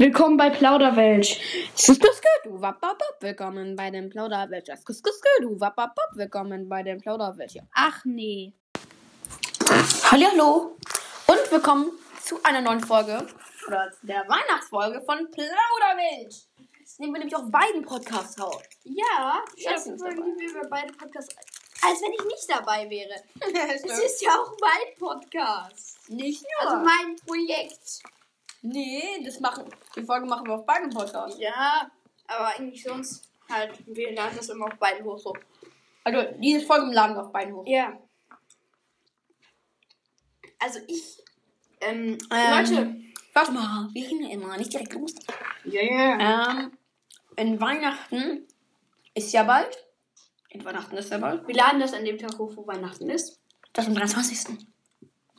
Willkommen bei Plauderwelt. Skuskusku, wapapap, willkommen bei dem Plauderwelt. Skuskusku, wapapap, willkommen bei dem Plauderwelt. Ja. Ach nee. Hallo und willkommen zu einer neuen Folge oder zu der Weihnachtsfolge von Plauderwelt. Das nehmen wir nämlich auf beiden Podcasts auf. Ja, das sind dabei. irgendwie wir beide Podcasts. Als wenn ich nicht dabei wäre. Es ist ja auch mein Podcast. nicht Also nur. mein Projekt. Nee, das machen, die Folge machen wir auf beiden Podcasts. Ja, aber eigentlich sonst halt, wir laden das immer auf beiden hoch so. Also diese Folge laden wir auf beiden hoch. Ja. Also ich. Ähm, Ähm, Leute. Warte mal, wir reden ja immer, nicht direkt los. Ja, ja. Ähm, in Weihnachten ist ja bald. In Weihnachten ist ja bald. Wir laden das an dem Tag hoch, wo Weihnachten ist. Das am 23.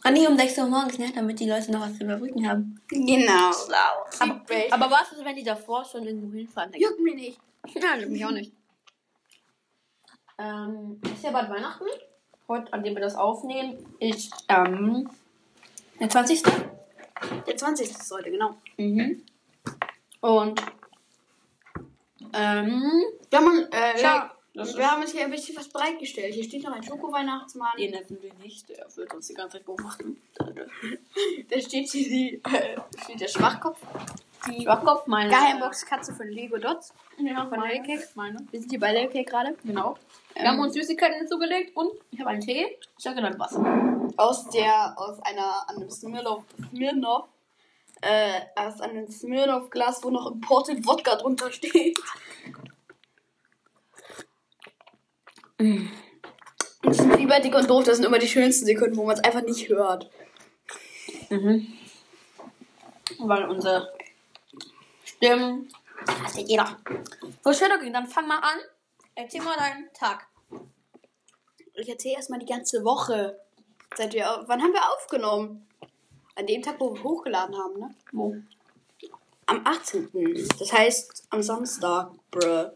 Ah, nee, um 6 Uhr morgens, ne? Damit die Leute noch was zu überbrücken haben. Genau. Aber, Clickbait. aber was ist, wenn die davor schon irgendwo hinfahren? Juckt mich nicht. Ja, juckt mich auch nicht. Ähm, ist ja bald Weihnachten. Heute, an dem wir das aufnehmen, ist ähm, der 20. Der 20. ist heute, genau. Mhm. Und ähm, Wir haben, äh, Ja, das wir haben uns hier ein bisschen was bereitgestellt. Hier steht noch ein Schoko-Weihnachtsmann. den nennen wir nicht, der wird uns die ganze Zeit beobachten. Da steht hier die, äh, steht der Schwachkopf. Die Schwachkopf, meine. Geheimbox-Katze von Lego Dots. Ja, Von meine. Cake. meine. Wir sind hier bei Lego Cake gerade. Genau. Wir Ähm, haben uns Süßigkeiten hinzugelegt und ich habe einen Tee. Ich habe genannt Wasser. Aus der, aus einer, an einem Smirnoff, Smirnoff, äh, aus einem Smirnoff-Glas, wo noch Imported Wodka drunter steht. Das sind wie bei Dick und Doof, das sind immer die schönsten Sekunden, wo man es einfach nicht hört. Mhm. Weil unsere Stimmen. Das hat jeder. So, okay, dann fang mal an. Erzähl mal deinen Tag. Ich erzähle erstmal die ganze Woche. Seit wir, wann haben wir aufgenommen? An dem Tag, wo wir hochgeladen haben, ne? Wo? Am 18. Das heißt am Samstag, bruh.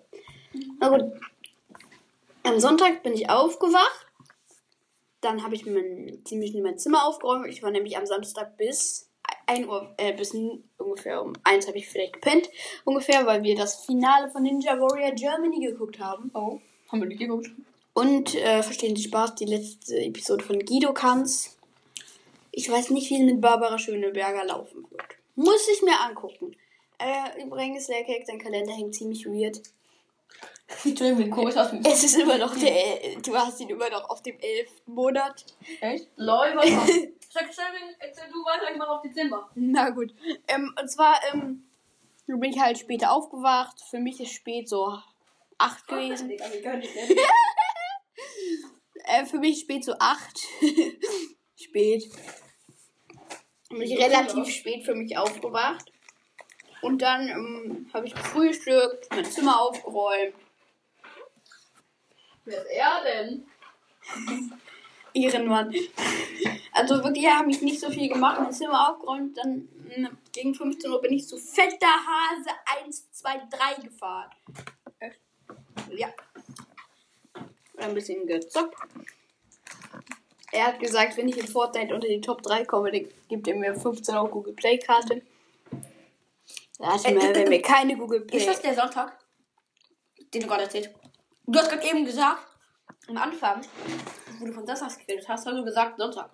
Na gut. Am Sonntag bin ich aufgewacht. Dann habe ich mein, ziemlich in mein Zimmer aufgeräumt. Ich war nämlich am Samstag bis 1 Uhr, äh, bis ungefähr um 1 habe ich vielleicht gepennt. Ungefähr, weil wir das Finale von Ninja Warrior Germany geguckt haben. Oh. Haben wir nicht geguckt. Und äh, verstehen Sie Spaß, die letzte Episode von Guido Kanz. Ich weiß nicht, wie es mit Barbara Schöneberger laufen wird. Muss ich mir angucken. Äh, übrigens, der Cake, sein Kalender hängt ziemlich weird. Entschuldigung, wie komisch aus dem. Es ist immer noch der, du hast ihn immer noch auf dem 11. Monat. Echt? Lol, was? Sag, erzähl du weiter, ich mach auf Dezember. Na gut. Ähm, und zwar, ähm, bin ich halt später aufgewacht. Für mich ist spät so 8 gewesen. Äh, für mich spät so 8. spät. Bin ich relativ spät für mich aufgewacht. Und dann ähm, habe ich gefrühstückt, mein Zimmer aufgeräumt. Wer ist er denn? Ehrenmann. Also wirklich, habe ich nicht so viel gemacht, mein Zimmer aufgeräumt. Dann mh, gegen 15 Uhr bin ich zu fetter Hase 1, 2, 3 gefahren. Echt? Ja. Ein bisschen gezockt. Er hat gesagt, wenn ich in Fortnite unter die Top 3 komme, dann gibt er mir 15 Euro Google Play Karte. Warte mal, wenn wir keine Google Play. Ist das der Sonntag, den du gerade erzählt? Du hast gerade eben gesagt, am Anfang, wo du von Samstag geredet hast, hast du gesagt Sonntag.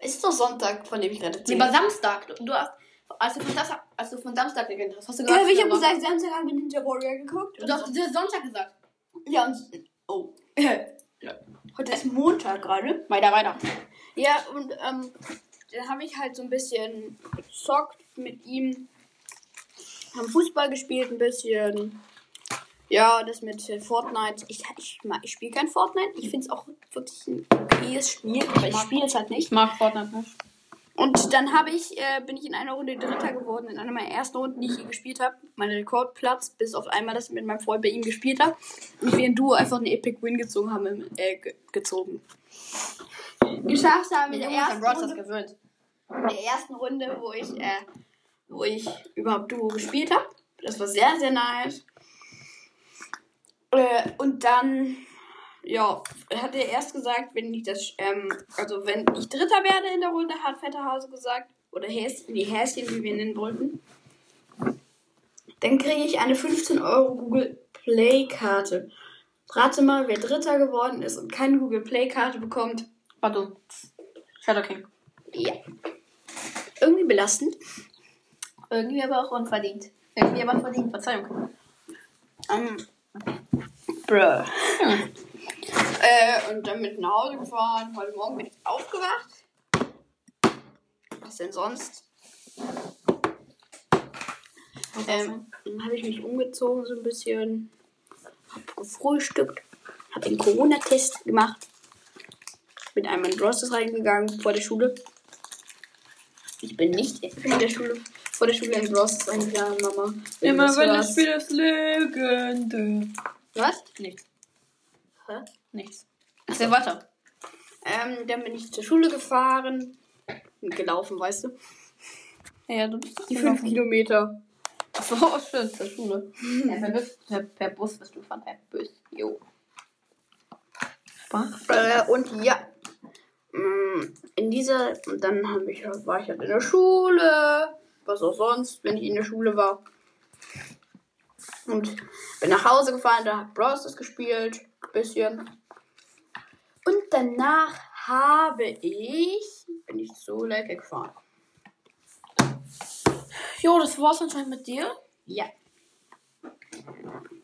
ist doch Sonntag, von dem ich gerade Nee, erzähle. aber Samstag. Du, hast, als du von Samstag, als du von Samstag geredet hast, hast du Ja, gesagt, aber ich habe gesagt, Samstag haben wir Ninja Warrior geguckt. Du hast du hast Sonntag gesagt. Ja, und. Oh. ja. Heute ist Montag gerade. Weiter, weiter. Ja, und ähm, dann habe ich halt so ein bisschen gezockt mit ihm. Haben Fußball gespielt ein bisschen. Ja, das mit äh, Fortnite. Ich, ich, ich spiele kein Fortnite. Ich finde es auch wirklich ein okayes Spiel, aber ich spiele es halt nicht. Ich mag Fortnite nicht. Und dann habe ich, äh, bin ich in einer Runde Dritter geworden, in einer meiner ersten Runden, die ich je gespielt habe. Mein Rekordplatz, bis auf einmal, dass ich mit meinem Freund bei ihm gespielt habe. Und wir in Duo einfach einen Epic Win gezogen haben, äh, ge gezogen. Geschafft haben in Wir der ersten Runde, gewöhnt. in der ersten Runde, wo ich, äh, wo ich überhaupt Duo gespielt habe. Das war sehr, sehr nice. Äh, und dann, ja, hat er erst gesagt, wenn ich das, ähm, also wenn ich Dritter werde in der Runde, hat Vetter Hase gesagt, oder Häschen, die Häschen, wie wir nennen wollten. Dann kriege ich eine 15 Euro Google Play Karte. Rate mal, wer Dritter geworden ist und keine Google Play Karte bekommt. Warte. Shadow King. Ja. Irgendwie belastend. Irgendwie aber auch unverdient. Irgendwie aber verdient, Verzeihung. Ähm, bruh. Äh, und dann mit nach Hause gefahren. Heute Morgen bin ich aufgewacht. Was denn sonst? Ähm, dann habe ich mich umgezogen so ein bisschen. Hab gefrühstückt. Hab den Corona-Test gemacht. Bin einmal in Brosses reingegangen vor der Schule. Ich bin nicht in der Schule. Vor der Schule in Brosses reingegangen, Mama. Immer Das wenn das Spiel ist Legende. Was? Nichts. Hä? Nichts. Erzähl weiter. Ähm, dann bin ich zur Schule gefahren. Gelaufen, weißt du? Ja, du bist doch Die fünf Kilometer. Achso, schön, zur Schule. Ja, per, Bus, per, per Bus bist du von per Bus. Jo. Äh, und ja. Mm, In dieser, und dann hab ich, war ich halt in der Schule. Was auch sonst, wenn ich in der Schule war. Und bin nach Hause gefahren, da hab Browsers gespielt. Bisschen. Und danach habe ich, bin ich zu Lake gefahren. Jo, das war's anscheinend mit dir. Ja.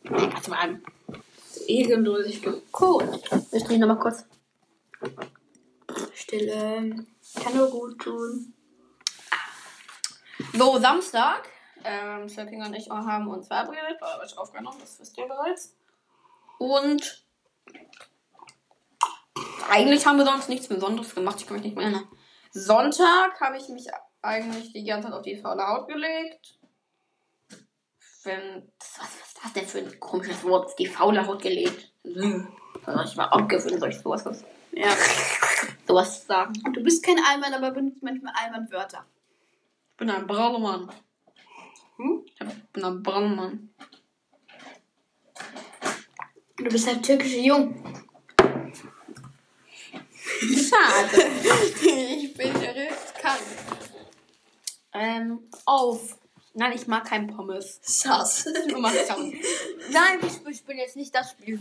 Warte mal an. Ehrenlosigkeit. Cool. Ich drehe nochmal kurz. Stille. Kann nur gut tun. So, Samstag. Ähm, Sir King und ich haben uns verabredet, weil ich aufgenommen, das wisst ihr bereits. Und eigentlich haben wir sonst nichts Besonderes gemacht, ich kann mich nicht mehr erinnern. Sonntag habe ich mich eigentlich die ganze Zeit auf die faule Haut gelegt. Wenn, was, was ist das denn für ein komisches Wort? Die faule Haut gelegt. Also ich war abgewöhnt, soll ich sowas, was, Ja. sowas sagen. Du bist kein Allmann, aber benutzt manchmal Allmann-Wörter. Ich bin ein Braumann. Hm? Ich bin ein Braumann. Du bist halt türkische Jung. Schade. ich bin riskant. Ähm, auf. Nein, ich mag kein Pommes. Sass. Du magst schon. Nein, ich, ich bin jetzt nicht das Spiel.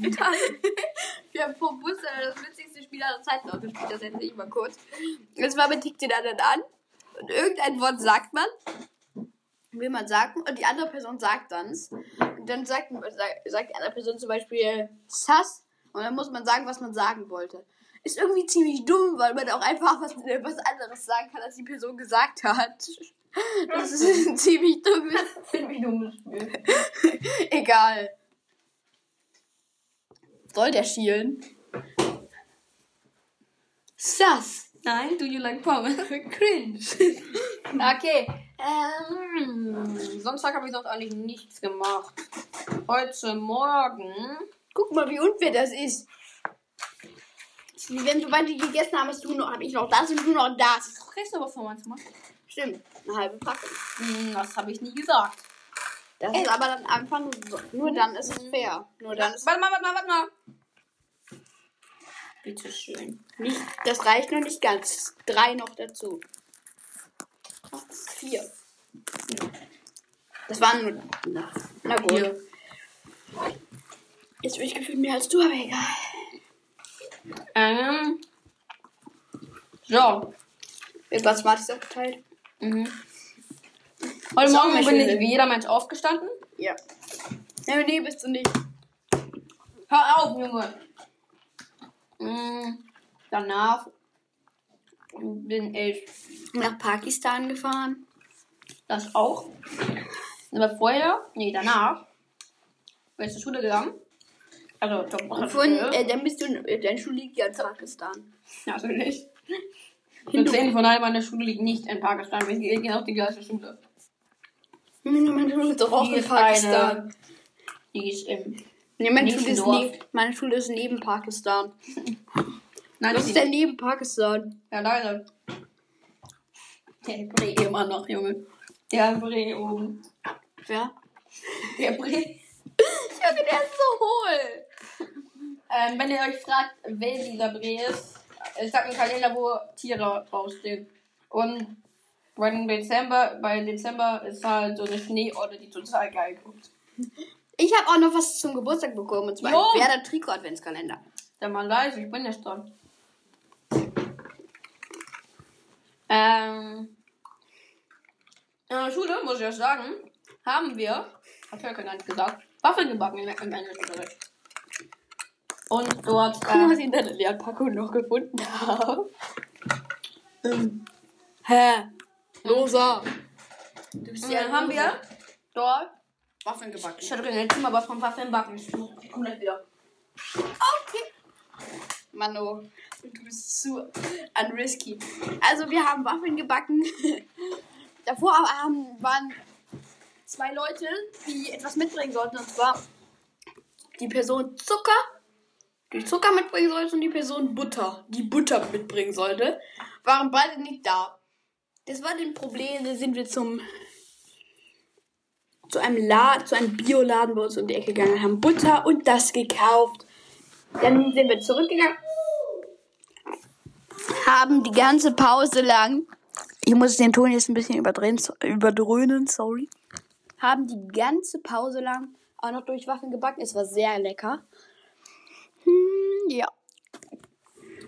Wir haben vor Bus das witzigste Spiel aller Zeiten aufgespielt. Das erzähle ich mal kurz. Und zwar man tickt den anderen an. Und irgendein Wort sagt man. Will man sagen. Und die andere Person sagt dan's. Und dann sagt, sagt, sagt die andere Person zum Beispiel Sass. Und dann muss man sagen, was man sagen wollte. Ist irgendwie ziemlich dumm, weil man auch einfach was, was anderes sagen kann, als die Person gesagt hat. Das ist ein ziemlich dummes Ziemlich dummes Spiel. Egal. Soll der schielen? Sass. Nein, do you like Pommes? Cringe. Okay. Ähm, Sonntag habe ich sonst eigentlich nichts gemacht. Heute Morgen. Guck mal, wie unfair das ist. Wenn sobald die gegessen haben, hast du noch, hab ich noch das und du noch das. Kriegst du was von manchmal? Stimmt, eine halbe Packung. Hm, das habe ich nie gesagt. Das ist aber dann einfach nur, nur dann ist es fair. Nur dann Warte mal, warte mal, warte mal. Bitte schön. nicht, das reicht noch nicht ganz. Drei noch dazu. Vier. Das waren nur. Na, na gut. Hier. Jetzt bin ich gefühlt mehr als du, aber egal. Ähm. So. Irgendwas Smarties aufgeteilt? Mhm. Heute Morgen bin schöne- ich wie jeder Mensch aufgestanden. Ja. Ja, nee, bist du nicht. Hör auf, Junge. Mm, danach bin ich Nach Pakistan gefahren. das auch. Aber vorher, nee, danach bin ich zur Schule gegangen. Also, Von, äh, dann bist du, äh, deine Schule liegt ja in Pakistan. Natürlich. Und zehn von allen meiner Schule liegt nicht in Pakistan. Wir gehen auf die gleiche Schule. Meine Schule ist doch auch in ist Pakistan. eine. Die ist im. Nee, meine Schule, ist Dorf. neb, meine Schule ist neben Pakistan. Nein, die ist denn neben Pakistan? Ja, leider. Der Bre immer noch, Junge. Der Bre oben. Ja. Der Bre. Junge, der ist so hohl. Ähm, wenn ihr euch fragt, wer dieser Bre ist, ich sag einen Kalender, wo Tiere draufstehen. Und im Dezember, bei Dezember ist halt so eine Schneeorte, die total geil guckt. Ich habe auch noch was zum Geburtstag bekommen. Und zwar Jo. ein Werder Trikot Adventskalender. Der mal leise, ich bin nicht dran. Ähm, in der Schule, muss ich euch sagen, haben wir, hat Jörg gar nicht gesagt, Waffeln gebacken im im Englischunterricht. Und dort, Guck mal, was äh, ich in deiner Lehrpackung noch gefunden habe. Ähm, Hä? Loser. Du bist dann haben wir dort, Waffeln gebacken. ich hatte gerade Zimmer was vom Waffeln backen. Ich komme gleich wieder. Okay. Mano, du bist zu unrisky. Also wir haben Waffeln gebacken. Davor haben, waren zwei Leute, die etwas mitbringen sollten. Und zwar die Person Zucker, die Zucker mitbringen sollte und die Person Butter, die Butter mitbringen sollte. Waren beide nicht da. Das war das Problem. Da sind wir zum zu einem Laden, zu einem Bioladen bei uns um die Ecke gegangen, haben Butter und das gekauft. Dann sind wir zurückgegangen, haben die ganze Pause lang, ich muss den Ton jetzt ein bisschen überdrehen, überdröhnen, sorry, haben die ganze Pause lang auch noch durch Waffeln gebacken. Es war sehr lecker. Hm, ja.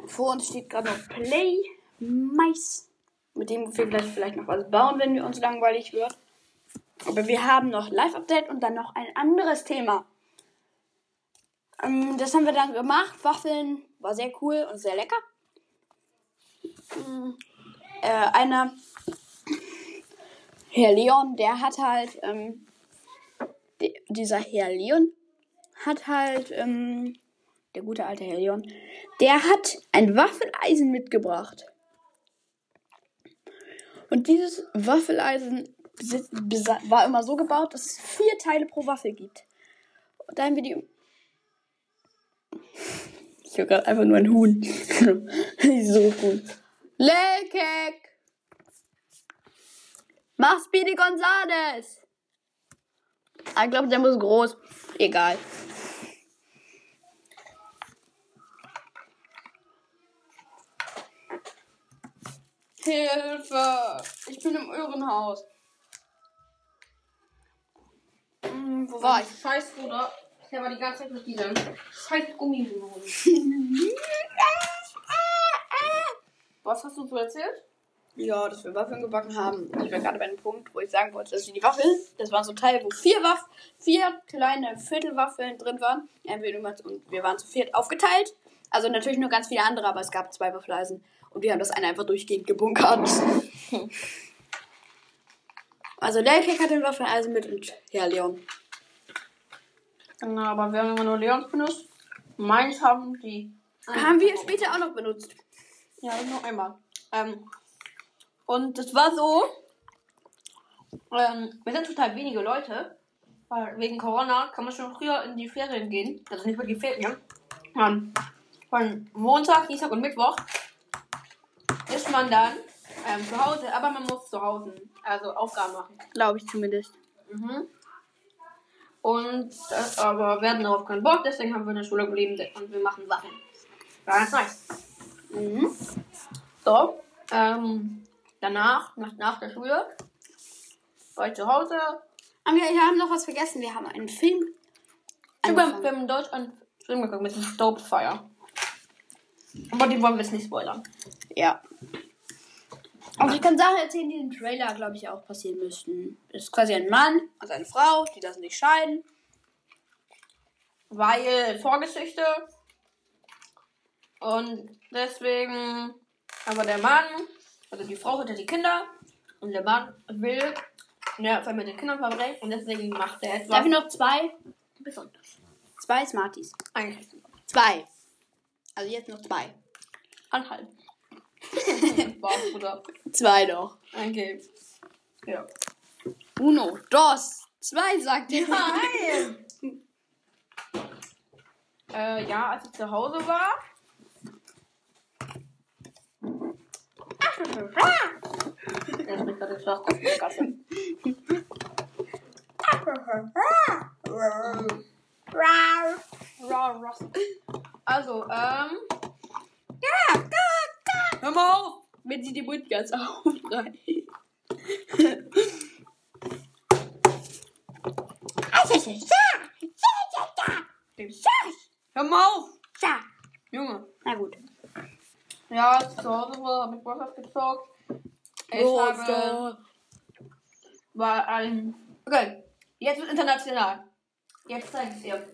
Vor uns steht gerade noch Play Mais, mit dem wir vielleicht, vielleicht noch was bauen, wenn wir uns langweilig wird. Aber wir haben noch Live-Update und dann noch ein anderes Thema. Ähm, das haben wir dann gemacht. Waffeln war sehr cool und sehr lecker. Ähm, äh, einer, Herr Leon, der hat halt, ähm, dieser Herr Leon hat halt, ähm, der gute alte Herr Leon, der hat ein Waffeleisen mitgebracht. Und dieses Waffeleisen war immer so gebaut, dass es vier Teile pro Waffel gibt. Und da haben wir die. Ich höre gerade einfach nur ein Huhn. so gut. Lekek! Mach Speedy Gonzales! Ah, Ich glaube, der muss groß. Egal. Hilfe! Ich bin im Irrenhaus. Hm, wo war ich? Scheiß Bruder. Der war die ganze Zeit mit diesem scheiß Gummiboden. Was hast du so erzählt? Ja, dass wir Waffeln gebacken haben. Ich war gerade bei einem Punkt, wo ich sagen wollte, dass die Waffeln, das waren so Teile, wo vier Waff, vier kleine Viertelwaffeln drin waren. Und wir waren zu viert aufgeteilt. Also natürlich nur ganz viele andere, aber es gab zwei Waffeleisen. Und wir haben das eine einfach durchgehend gebunkert. Also Lelkek hat den Waffeleisen mit und ja, Leon. Na, aber wir haben immer nur Leons benutzt. Meins haben die. Haben wir später auch noch benutzt. Ja, nur einmal. Ähm, und es war so, ähm, wir sind total wenige Leute, weil wegen Corona kann man schon früher in die Ferien gehen. Also nicht mehr die Ferien. Ähm, von Montag, Dienstag und Mittwoch ist man dann ähm, zu Hause, aber man muss zu Hause also Aufgaben machen. Glaube ich zumindest. Mhm. Und das aber wir hatten darauf keinen Bock, deswegen haben wir in der Schule geblieben und wir machen Sachen. War ganz nice. Mhm. So, ähm, danach, nach, nach der Schule, war ich zu Hause. Aber wir wir haben noch was vergessen. Wir haben einen Film. Ich habe angefangen. wir haben in Deutschland Film geguckt mit dem Dope Fire. Aber die wollen wir jetzt nicht spoilern. Ja. Also ich kann Sachen erzählen, die im Trailer, glaube ich, auch passieren müssten. Es ist quasi ein Mann und eine Frau, die lassen sich scheiden. Weil Vorgeschichte. Und deswegen, aber der Mann, also die Frau hatte die Kinder und der Mann will ja, Zeit mit den Kindern verbringen und deswegen macht er etwas Darf ich noch zwei? Besonderes. Zwei Smarties. Eigentlich Zwei. Also jetzt noch zwei. anhalten. Bruder. Zwei noch. Okay. Ja. Uno, dos, zwei, sagt er. Nein! äh, ja, als ich zu Hause war. Er mit gerade geschafft auf der Gasse. Also, ähm. Hör mal auf, wenn sie die Mund ganz aufreißt. Hör mal auf! Ja. Junge. Na gut. Ja, zu Hause war, habe ich Minecraft gezockt. Ich oh, habe... War ein... Okay, jetzt wird international. Jetzt zeige ich dir.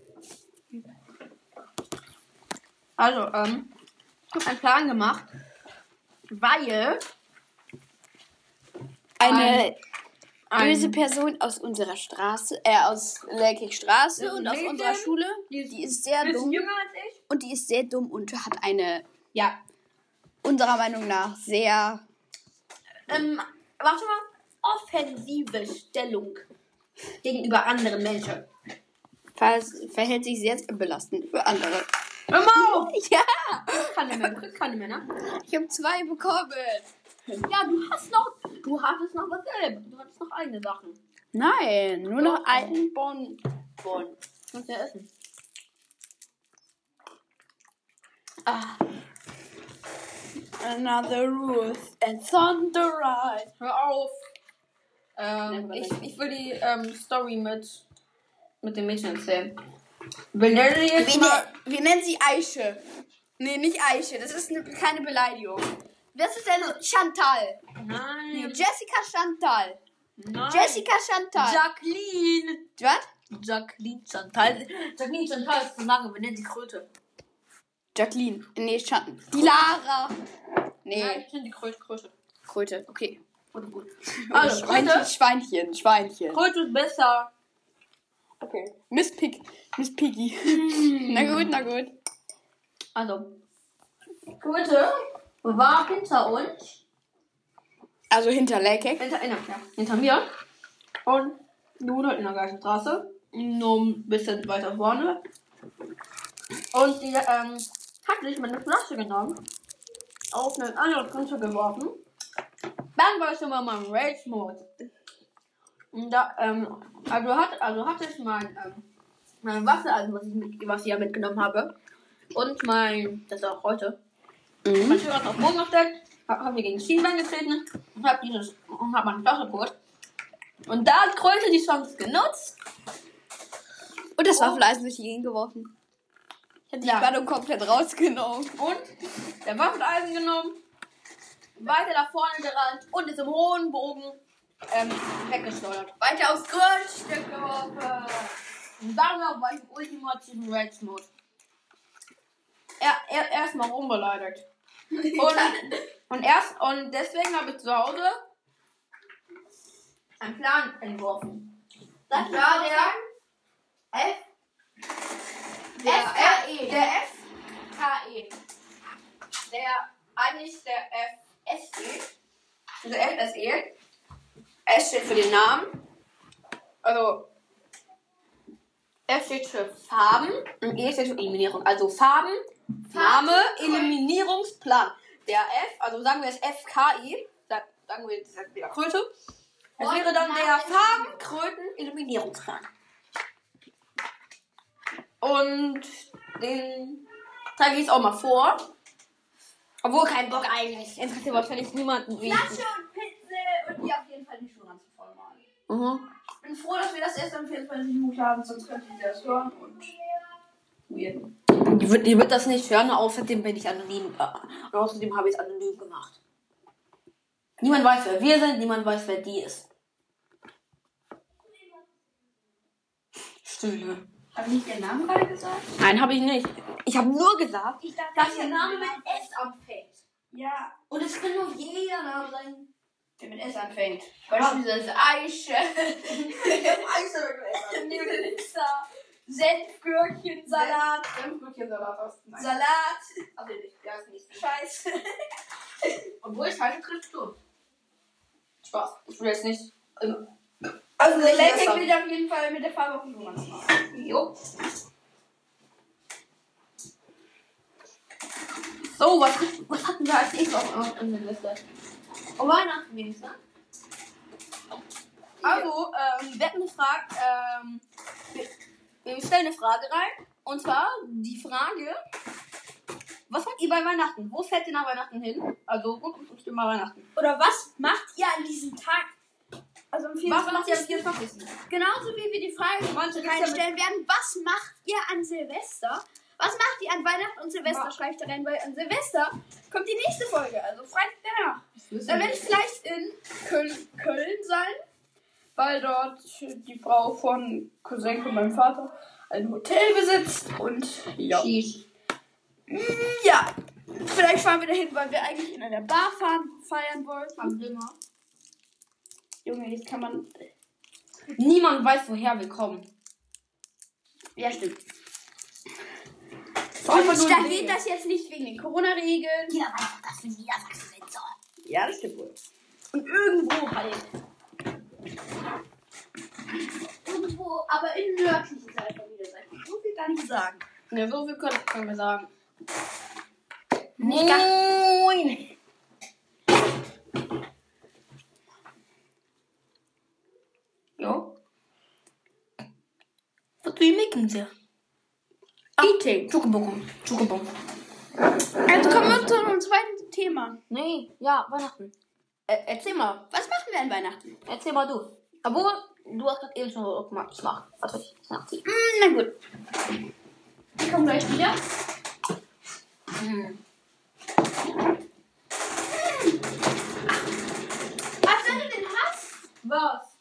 Also, ähm, ich habe einen Plan gemacht weil Eine ein- böse Person aus unserer Straße, äh, aus Leckig-Straße Das und aus Mädchen. unserer Schule, Die ist die ist sehr dumm. jünger als ich. Und die ist sehr dumm und hat eine, Ja. unserer Meinung nach, sehr. Ähm, warte mal. Offensive Stellung gegenüber anderen Menschen. ver verhält sich sehr belastend für andere. Hör mal auf! Ja, Keine mehr, du kriegst keine mehr, ne? ich habe zwei bekommen. Ja, du hast noch, du hattest noch was selber. Du hattest noch eigene Sachen. Nein, nur noch einen Bon. Bon. Kannst ja essen. Ah, Another Ruth and Thunder Ride. hör auf. Ähm, ich, ich will die ähm, Story mit, mit dem Mädchen erzählen. Wir nennen sie jetzt Wir, mal. ne wir nennen sie Eiche. Nee, nicht Eiche. Das ist eine, keine Beleidigung. Was ist denn Chantal? Nee, Nein. Jessica Chantal. Nein. Jessica Chantal. Jacqueline. Was? Jacqueline Chantal. Jacqueline Chantal ist zu lange. Wir nennen sie Kröte. Jacqueline. Nee, Chantal. Die Lara. Nee, Nein, ich nenne die Kröte. Kröte. Kröte. Okay. Gut, gut. Also, Also, Schweinchen, Kröte. Schweinchen, Schweinchen. Kröte ist besser. Okay. Miss Pig. Miss Piggy. na gut, na gut. Also, Kröte war hinter uns. Also hinter Leckek. Hinter, hinter, ja, hinter mir. Und halt in der gleichen Straße. Nur ein bisschen weiter vorne. Und die ähm, hat sich meine Flasche genommen. Auf einen anderen Kröte geworfen. Dann war ich schon mal meinem Rage-Mode. Und da, ähm, also, hat, also hatte ich mein, ähm, mein Wasser, also was ich, mit, was ich ja mitgenommen habe. Und mein, das ist auch heute, mein Mhm. Schüler hat auf den Boden gestellt, hab, hab mir gegen das Schienbein getreten und hab dieses, und hab meine Flasche geholt. Und da hat Kröte die Chance genutzt. Und das war. Fleiß durch die Gegend geworfen. Ich hätte die Ja. Spannung komplett rausgenommen. Und der Waffeneisen genommen, weiter nach vorne gerannt und ist im hohen Bogen ähm, weggeschleudert. Weiter aufs Grundstück geworfen. Und danach war ich im ultimativen Rage-Mode. Er, er, erstmal rumbeleidigt. Und, und erst und deswegen habe ich zu Hause einen Plan entworfen. Das war der F. Der FKE. F, der FKE. Der eigentlich der FSE. Also FSE. S steht für den Namen. Also F steht für Farben und E steht für Eliminierung. Also Farben, Name, Eliminierungsplan. Der F, also sagen wir es FKI, sa- sagen wir jetzt wieder Kröte. Das Und wäre dann der Name, Farben, Kröten, Eliminierungsplan. Und den zeige ich jetzt auch mal vor. Obwohl kein Bock eigentlich. Interessiert wahrscheinlich niemanden. Wie Flasche und Pinsel und die auf jeden Fall die Schuhe ganz voll malen. Mhm. Ich bin froh, dass wir das erst am 24. Mut haben, sonst könnte ich das hören und weird. Die wird, die wird das nicht hören, außerdem bin ich anonym. Äh, und außerdem habe ich es anonym gemacht. Niemand weiß, wer wir sind, niemand weiß, wer die ist. Stille. Habe ich nicht den Namen gerade gesagt? Nein, habe ich nicht. Ich habe nur gesagt, dachte, dass ihr Name mit S anfängt. Ja, Und es kann nur jeder Name sein. der mit S anfängt. Beispielsweise Eiche, Mixer, Senfgürkchen, Salat, Senfbrötchensalat aus. Salat. Also nicht, ja, ist nicht. Scheiße. Obwohl ich halte, kriegst du. Spaß. Ich will jetzt nicht. Ähm, Also Nicht Leckig will auf jeden Fall mit der Farbe auf den malen. Jo. So, was, was hatten wir als nächstes auf auf der Liste? Oh, Weihnachten ging's, ne? Also, ähm, wir hatten eine Frage, ähm, wir, stellen eine Frage rein. Und zwar die Frage, was macht ihr bei Weihnachten? Wo fährt ihr nach Weihnachten hin? Also, rund ums Thema Weihnachten. Oder was macht ihr an diesem Tag? Also am Was macht ihr am 24. 24.? genauso wie wir die Frage reinstellen werden, was macht ihr an Silvester? Was macht ihr an Weihnachten und Silvester? Schreibt da rein, weil an Silvester kommt die nächste Folge, also Freitag danach. Dann werde ich vielleicht in Köln, Köln sein, weil dort die Frau von Cousin von meinem Vater ein Hotel besitzt und ja. Sheesh. Ja, vielleicht fahren wir dahin, weil wir eigentlich in einer Bar fahren, feiern wollten. Am Dimmer. Junge, jetzt kann man. Niemand weiß, woher wir kommen. Ja, stimmt. Einfach nur da geht das jetzt nicht wegen den Corona-Regeln. Jeder weiß, dass wir Niedersachsen sind. So. Ja, das stimmt wohl. Und irgendwo halt. Irgendwo, aber in nördlichen Teil von Niedersachsen. So viel kann ich sagen. Ja, so viel können, können wir sagen. Moin. Jo. What do you making there? Eating. Schokobon. Schokobon. Also kommen wir zu unserem zweiten Thema. Nee, ja, Weihnachten. Äh, erzähl mal, was machen wir an Weihnachten? Erzähl mal du. Obwohl, du hast gerade eben schon gemacht. Ich mach. Warte, ich. Hm, na gut. Wir kommen gleich wieder. Hm. Was, wenn du den hast? Was?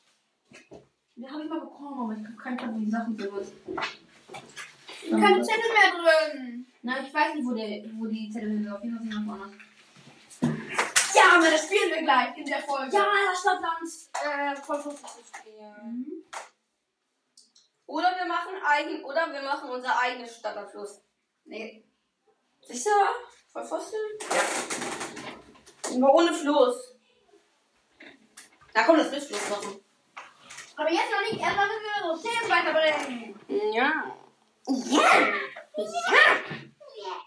Den habe ich mal bekommen, aber ich habe keinen Plan, wo die Sachen sind. Keine Zettel mehr drin. Na, ich weiß nicht, wo, der, wo die Zettel sind. Auf jeden Fall sind wir woanders. Ja, aber das spielen wir gleich in der Folge. Ja, das Stadtlands. Äh, voll spielen. Oder wir machen eigen, oder wir machen unser eigenes Stadtabschluss. Nee. Sicher? Voll Fossil? Ja. Aber ohne Fluss. Na komm, das willst Fluss machen. Aber jetzt noch nicht. Erstmal müssen wir unsere Themen weiterbringen. Ja. Ja. Ja.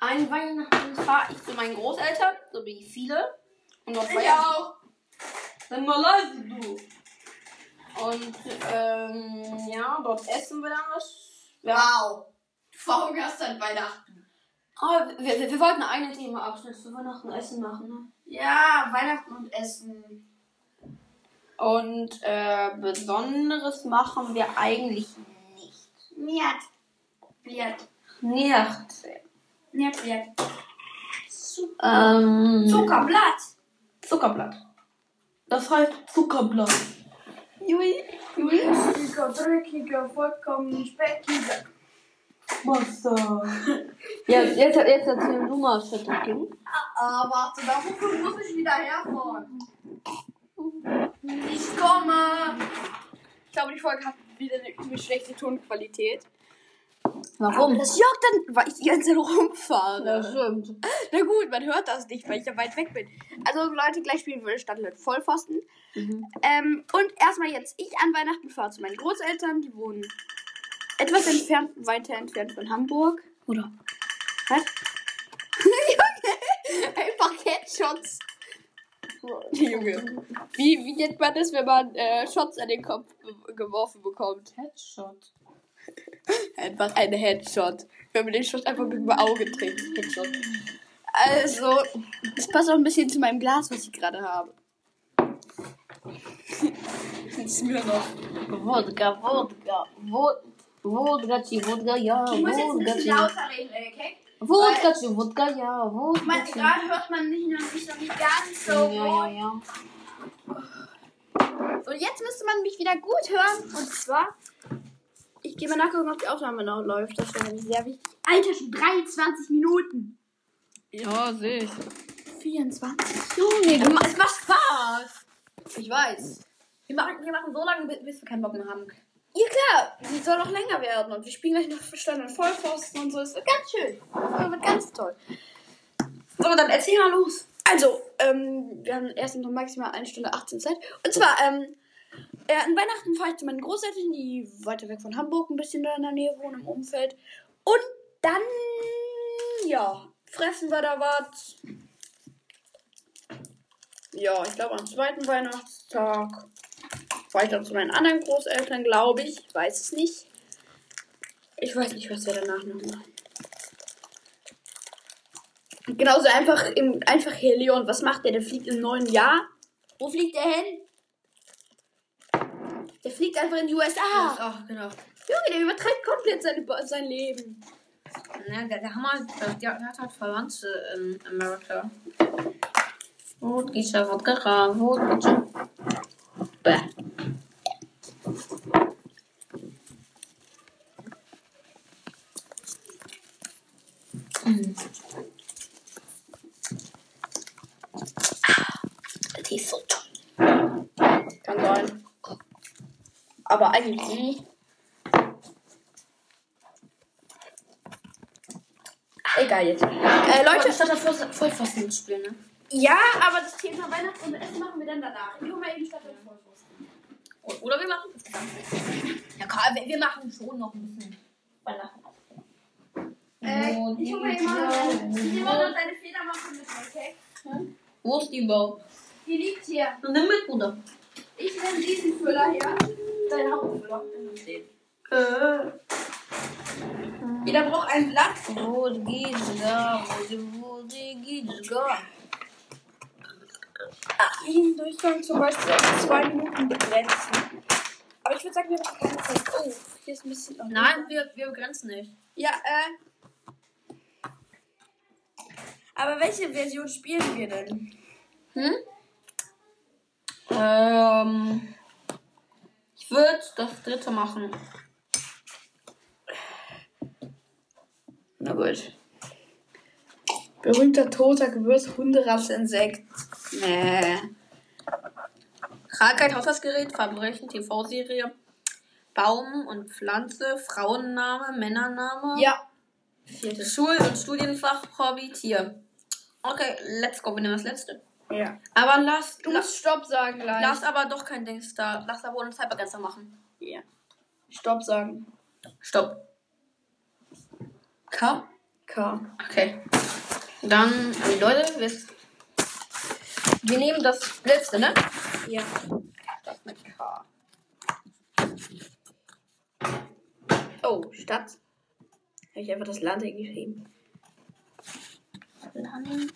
Ein Weihnachten fahre ich zu meinen Großeltern, so wie viele. Und dort Ich feiern auch. Dann mal leise, du. Und, ähm, ja, dort essen wir dann was. Ja. Wow. Verhungerst an Weihnachten. Ah, wir, wir, wir wollten einen Themaabschnitt für Weihnachten Essen machen, ne? Ja, Weihnachten und Essen. Und, äh, Besonderes machen wir eigentlich nicht. Bliert. Nicht. Niet, bliert. Ähm, Zuckerblatt. Zuckerblatt. Das heißt Zuckerblatt. Jui. Juiziger, dreckiger, vollkommen speckiger. Wasser. ja, jetzt, jetzt erzähl du mal, Schüttelkind. Ah, warte, dafür muss ich wieder herfahren. Ich komme. Ich glaube, die Folge hat wieder eine übel schlechte Tonqualität. Warum? Das juckt dann, weil ich die ganze Zeit rumfahre. Das stimmt. Na gut, man hört das nicht, weil ich ja weit weg bin. Also Leute, gleich spielen wir Stadtland Vollpfosten. Mhm. Ähm, und erstmal jetzt, ich an Weihnachten fahre zu meinen Großeltern, die wohnen etwas entfernt, weiter entfernt von Hamburg. Oder? Was? Junge, einfach Headshots. Junge. Wie, wie nennt man das, wenn man äh, Shots an den Kopf ge- geworfen bekommt? Headshot. Einfach ein Headshot. Wenn man den Shot einfach mit dem Auge trinkt. Headshot. Also, das passt auch ein bisschen zu meinem Glas, was ich gerade habe. Smirnoff. Wodka, Wodka, Wodka, Wodka, Wodka, ja, Wodka, reden, okay? Wodka, Wodka, ja, Ich meine, Wodka. gerade hört man mich noch nicht, noch nicht ganz so Ja, ja, gut. ja. So, jetzt müsste man mich wieder gut hören. Und zwar, ich gehe mal nachgucken, ob die Aufnahme noch läuft. Das wäre nämlich sehr wichtig. Alter, schon 23 Minuten. Ja, sehe ich. 24. Junge, es macht Spaß. Ich weiß. Wir machen, wir machen so lange, bis bis wir keinen Bock mehr haben. Ja klar, die soll noch länger werden. Und wir spielen gleich noch Stand und Vollpfosten und so. Es wird ganz schön. Das wird ganz toll. So, dann erzähl mal los. Also, ähm, wir haben erst noch maximal eine Stunde 18 Zeit. Und zwar, ähm, äh, an Weihnachten fahre ich zu meinen Großeltern, die weiter weg von Hamburg ein bisschen da in der Nähe wohnen, im Umfeld. Und dann, ja, fressen wir da was. Ja, ich glaube am zweiten Weihnachtstag fahre ich dann zu meinen anderen Großeltern, glaube ich. Ich weiß es nicht. Ich weiß nicht, was wir danach noch machen. Genauso einfach im einfach Helion. Was macht der? Der fliegt im neuen Jahr. Wo fliegt der hin? Der fliegt einfach in die USA. Ach, genau. Junge, der übertreibt komplett seine, sein Leben. Ja, der, der Hammer, der, der hat halt Verwandte in Amerika. Wodka, Wodka, Wodka. Bäh. Mm. Tee ist so toll. Kann sein. Aber eigentlich. Egal jetzt. Äh, Leute. statt davor Vollfasten spielen, ne? Ja, aber das Thema Weihnachten und Essen machen wir dann danach. Ich hol mal eben statt Vollwurst. Oder wir machen Ja, Karl, wir, machen schon noch ein bisschen Weihnachten. Äh, ich hol mal eben mal deine, noch deine Federmappe mit, okay? Wo ist die überhaupt? Die liegt hier. Nimm mit, Bruder. Ich nehme diesen Füller her. Dein Hauptfüller. Äh. Jeder braucht ein Blatt. Wo geht's da? Wo geht's da? Jeden Durchgang zum Beispiel auf zwei Minuten begrenzen. Aber ich würde sagen, wir machen keine Zeit. Oh, hier ist ein bisschen. Nein, wir, wir begrenzen nicht. Ja, äh. Aber welche Version spielen wir denn? Hm? Ähm. Ich würde das dritte machen. Na gut. Berühmter toter Gewürz, Hunderasse, Insekt. Nee. Krankheit, Haushaltsgerät, Verbrechen, TV-Serie, Baum und Pflanze, Frauenname, Männername, Ja. Schul- und Studienfach, Hobby, Tier. Okay, let's go. Wir nehmen das letzte. Ja. Aber lass, Du musst Stopp sagen gleich. lass aber doch kein Dings da. Lass aber ohne Zeitbegrenzer machen. Ja. Stopp sagen. Stopp. K? K. Okay. Dann, Leute, wir, wir nehmen das letzte, ne? Ja. Das mit K. Oh, Stadt. Habe ich einfach das Land hingeschrieben. Land.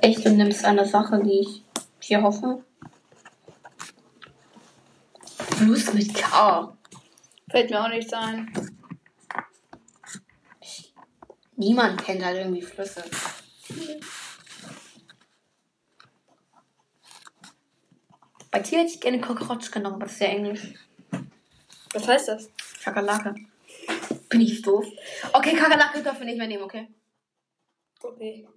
Ich du nimmst eine Sache, die ich hier hoffe. Fluss mit K. Fällt mir auch nichts ein. Niemand kennt halt irgendwie Flüsse. Bei Tier hätte ich gerne Cockroach genommen, aber das ist ja Englisch. Was heißt das? Kakerlake. Bin ich doof? Okay, Kakerlake dürfen wir nicht mehr nehmen, okay? Okay.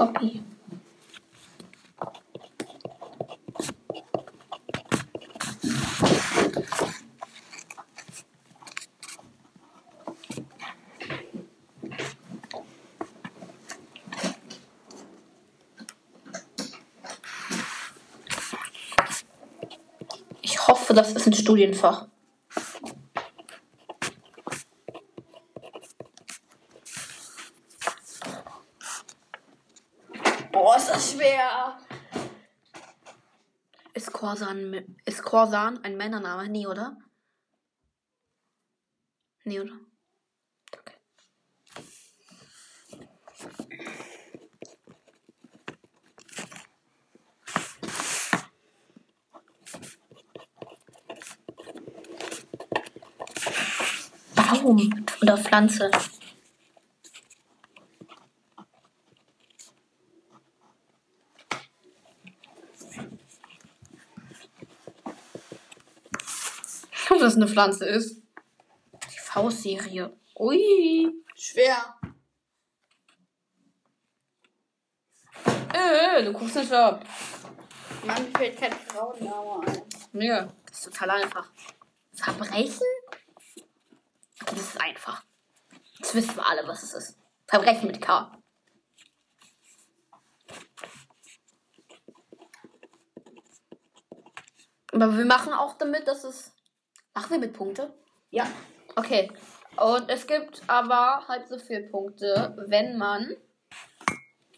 Hobby. Hoffe, das ist ein Studienfach. Boah, ist das schwer. Ist Korsan, ist Korsan ein Männername? Nee, oder? Nee, oder? Baum oder Pflanze. Ob das eine Pflanze ist? Die V-Serie. Ui. Schwer. Äh, du guckst nicht ab. Mann, mir fällt kein Frauenname ein. Ja, das ist total einfach. Verbrechen? Das ist einfach. Jetzt wissen wir alle, was es ist. Verbrechen mit K. Aber wir machen auch damit, dass es Machen wir mit Punkte? Ja. Okay. Und es gibt aber halb so viele Punkte, wenn man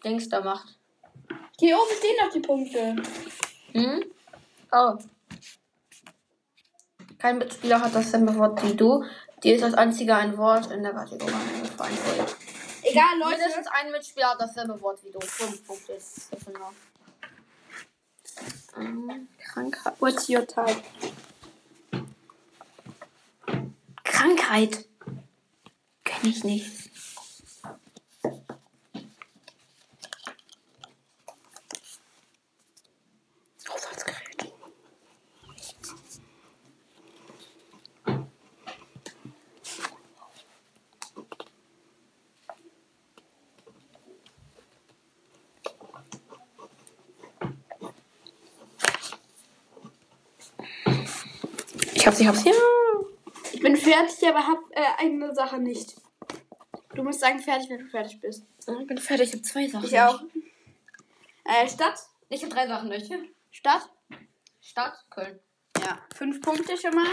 Dings da macht. Hier oben stehen noch die Punkte. Hm? Oh. Kein Mitspieler hat dasselbe Wort wie du. Dir ist als einziger ein Wort in der Kategorie. Egal, Leute. Mindestens ein Mitspieler hat dasselbe Wort wie du. Fünf Punkte ist das genau. Ähm, Krankheit. What's your type? Krankheit. Kenn ich nicht. Ich hab's, ich hab's. Ja. Ich bin fertig, aber hab äh, eine Sache nicht. Du musst sagen, fertig, wenn du fertig bist. Ah, ich bin fertig, ich hab zwei Sachen. Ich auch. Äh, Stadt? Ich hab drei Sachen durch. Stadt? Stadt? Köln. Ja. Fünf Punkte schon mal.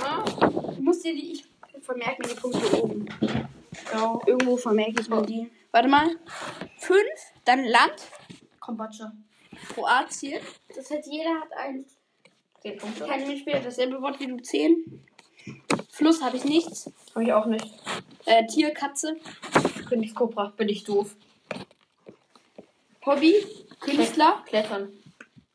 Ja. Ich muss dir die. Ich vermerke mir die Punkte oben. Genau. Irgendwo vermerke ich mir oh. die. Warte mal. Fünf, dann Land. Kambodscha. Kroatien. Das heißt, jeder hat eins. 10 Punkte. Kein Minispiel, dasselbe Wort wie du 10. Fluss habe ich nichts. Habe ich auch nicht. Äh, Tier, Katze. Königskobra, bin ich doof. Hobby, Künstler. Klettern.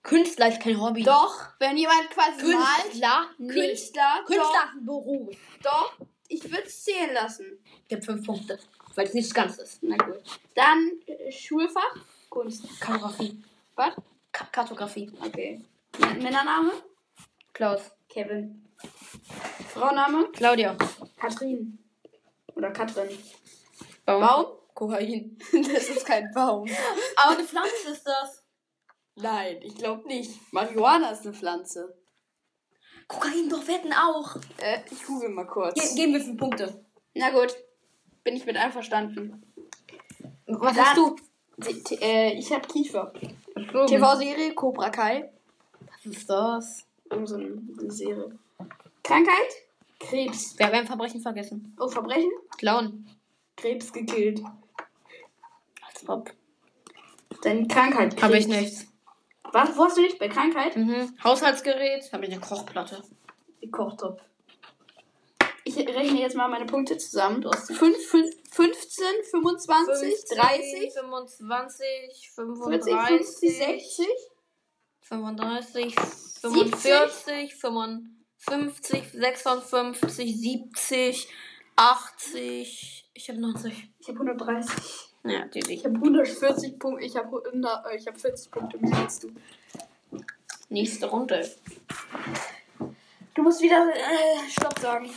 Künstler ist kein Hobby. Doch, wenn jemand quasi Künstler, malt. Künstler. Künstler. Künstler ist ein Beruf. Doch, ich würde es zählen lassen. Ich habe fünf Punkte, weil es nichts Ganzes ist. Na gut. Dann äh, Schulfach, Kunst. Kartografie. Was? Ka Kartografie. Okay. Männername? Klaus. Kevin. Frauenname, Claudia. Katrin. Oder Katrin. Baum. Baum? Kokain. Das ist kein Baum. Aber eine Pflanze ist das. Nein, ich glaube nicht. Marihuana ist eine Pflanze. Kokain, doch, wetten auch. Äh, ich google mal kurz. Ge geben wir fünf Punkte. Na gut. Bin ich mit einverstanden. Was Dann- hast du? T äh, ich habe Kiefer. TV. TV-Serie, Cobra Kai. Was ist das? Irgend so eine Serie. Krankheit? Krebs. Wir haben ein Verbrechen vergessen. Oh, Verbrechen? Klauen. Krebs gekillt. Als ob. Deine Krankheit. Krebs. Habe ich nichts. Was? Wo hast du nicht? Bei Krankheit? Mhm. Haushaltsgerät. Habe ich eine Kochplatte. Kochtopf. Ich rechne jetzt mal meine Punkte zusammen. Du hast 5, 5, 15, 25, 30, 25, 40, 35, 50, 60, 35, 45, 55, 56, 70, 80. Ich habe 90. Ich habe 130. Ja, die, Ich die. habe 140 Punkte. Ich habe äh, ich hab 40 Punkte mehr als du. Nächste Runde. Du musst wieder äh, Stopp sagen.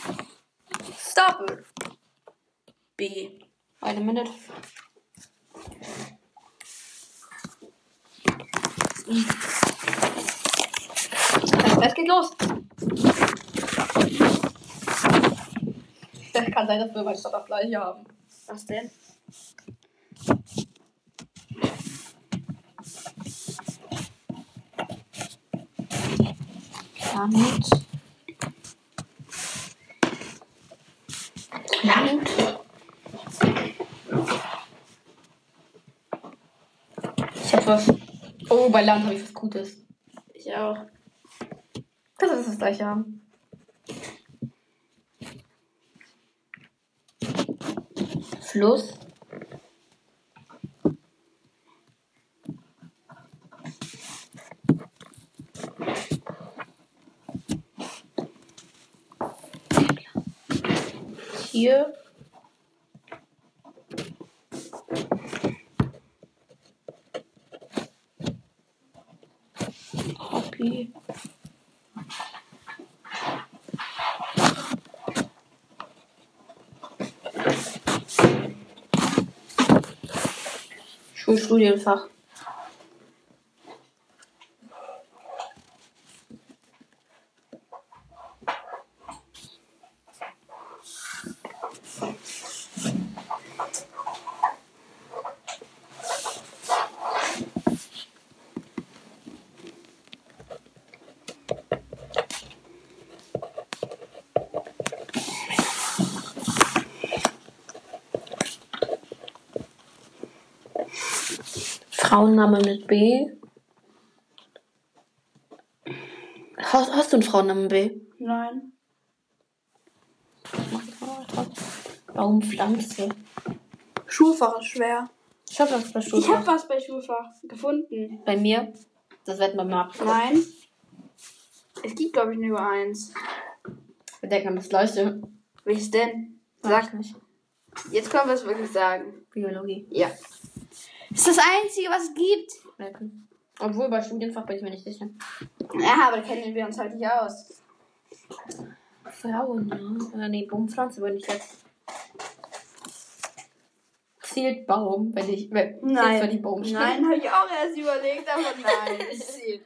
Stop. B. Eine Minute. Es geht los. Das kann sein, dass wir bei Stop das gleiche haben. Was denn? Land. Land. Ich hab was. Oh, bei Land habe ich was Gutes. Ich auch. Das ist das gleiche. Fluss. Hier. Hobby. Schulstudienfach. Frauenname mit B. Hast, hast du einen Frauennamen B? Nein. Baumpflanze. Schulfach ist schwer. Ich hab was bei Ich Schulfach. habe was bei Schulfach gefunden. Bei mir. Das werden wir mal ab. Nein. Es gibt, glaube ich, nur eins. Wir denken an das gleiche. Welches denn? Sag Sag. nicht. Jetzt können wir es wirklich sagen. Biologie. Ja. Ist das Einzige, was es gibt. Merken. Obwohl bei Studienfach bin ich mir nicht sicher. Ja, aber da kennen wir uns halt nicht aus. Frauen, ne? Oder nee, Baumpflanze würde ich jetzt. Zählt Baum, wenn ich. Wenn, Zählt für die Baum steht. Nein, habe ich auch erst überlegt, aber nein. Es zählt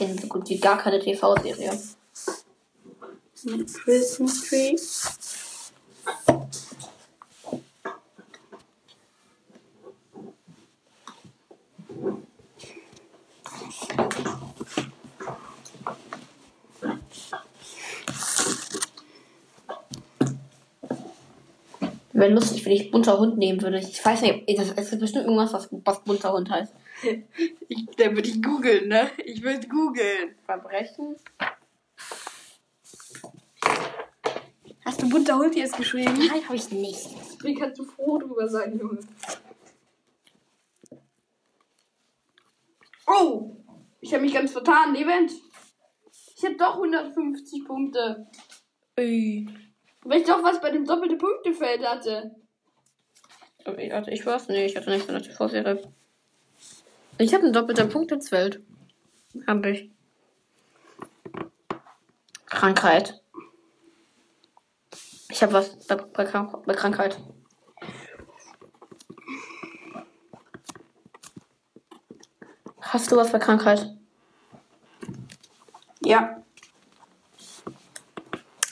kenne so gut wie gar keine TV-Serie. Christmas Tree. Wäre lustig, wenn ich bunter Hund nehmen würde. Ich weiß nicht, es gibt bestimmt irgendwas, was, was bunter Hund heißt. Ich, da würde ich googeln, ne? Ich würde googeln. Verbrechen? Hast du bunter Hund jetzt geschrieben? Nein, habe ich nicht. Wie kannst du froh drüber sein, Junge? Oh! Ich habe mich ganz vertan, Event. Ich habe doch 150 Punkte. Ey. Weil ich doch was bei dem doppelte Punktefeld hatte. Okay, warte, ich weiß nicht. Ich hatte nicht so eine TV-Serie. Ich habe einen doppelten Punkt ins Feld. Hab ich. Krankheit. Ich habe was bei, bei, bei Krankheit. Hast du was bei Krankheit? Ja.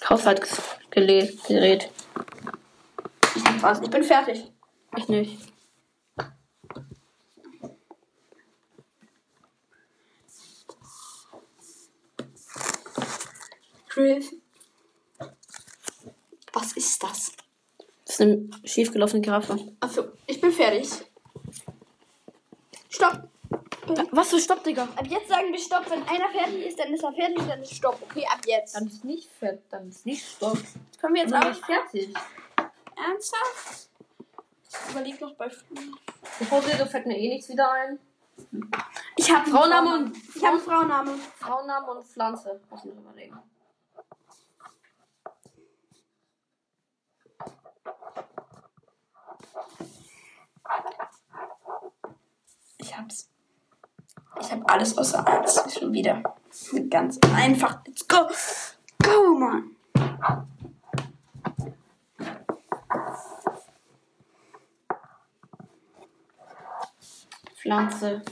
Haushaltsgerät. Ich was. Ich bin fertig. Ich nicht. Chris. Was ist das? Das ist eine schiefgelaufene Giraffe. Achso, ich bin fertig. Stopp. Was für Stopp, Digga? Ab jetzt sagen wir Stopp. Wenn einer fertig ist, dann ist er fertig, dann ist Stopp. Okay, ab jetzt. Dann ist nicht fertig. Dann ist nicht Stopp. Können wir jetzt Dann auch. bin ich fertig. Ernsthaft? Ich überleg noch bei. Bevor wir fällt mir eh nichts wieder ein. Ich habe Frauenname und- Ich habe Frauenname. Frauenname und Pflanze. Muss ich noch überlegen. Ich hab's. Ich habe alles außer eins. Schon wieder. Ganz einfach. Let's go. Go, Mann. Pflanze.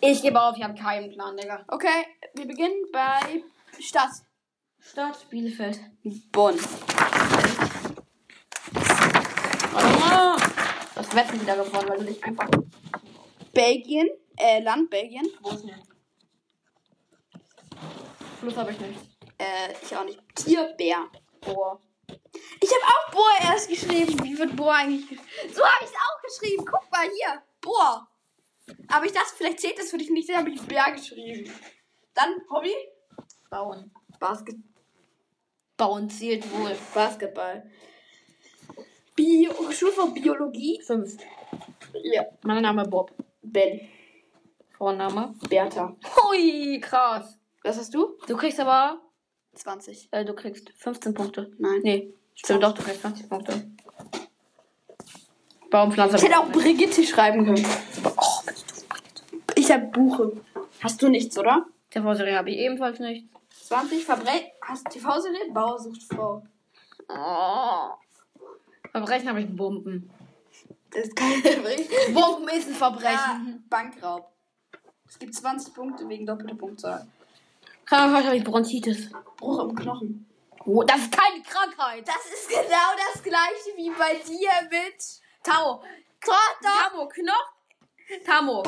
Ich gebe auf, ich habe keinen Plan, Digga. Okay, wir beginnen bei Stadt. Stadt Bielefeld. Bonn. Oh, das Wetten wieder gewonnen, weil du dich einfach. Belgien. Äh, Land Belgien. Bosnien. Plus habe ich nicht. Äh, ich auch nicht. Tierbär. Boah. Ich habe auch Bohr erst geschrieben. Wie wird Bohr eigentlich geschrieben? So habe ich es auch geschrieben. Guck mal hier. Bohr. Aber ich dachte, vielleicht zählt das für dich nicht. Dann habe ich Bär geschrieben. Dann Hobby. Bauen. Basket Bauen zählt wohl. Basketball. Bio Schulfach Biologie. Fünf. Ja. Mein Name Bob. Ben. Vorname. Bertha. Hui, krass. Was hast du? Du kriegst aber. 20. Äh, du kriegst 15 Punkte. Nein. Nee. Stimmt doch, du kriegst 20 Punkte. Baumpflanze. Ich hätte auch Brigitte schreiben können. Oh, Ich habe Buche. Hast du nichts, oder? TV-Serie habe ich ebenfalls nicht. 20 Verbrech. Hast TV-Serie? Bauersuchtfrau. Oh. Verbrechen habe ich Bomben. Das ist kein Verbrechen. Bomben ist ein Ja, Verbrechen. Bankraub. Es gibt 20 Punkte wegen doppelter Punktzahl. Krankheit habe ich Bronchitis. Bruch im Knochen. Oh, das ist keine Krankheit. Das ist genau das gleiche wie bei dir mit Tamo. Vater, Tamo, Knochen. Tamo.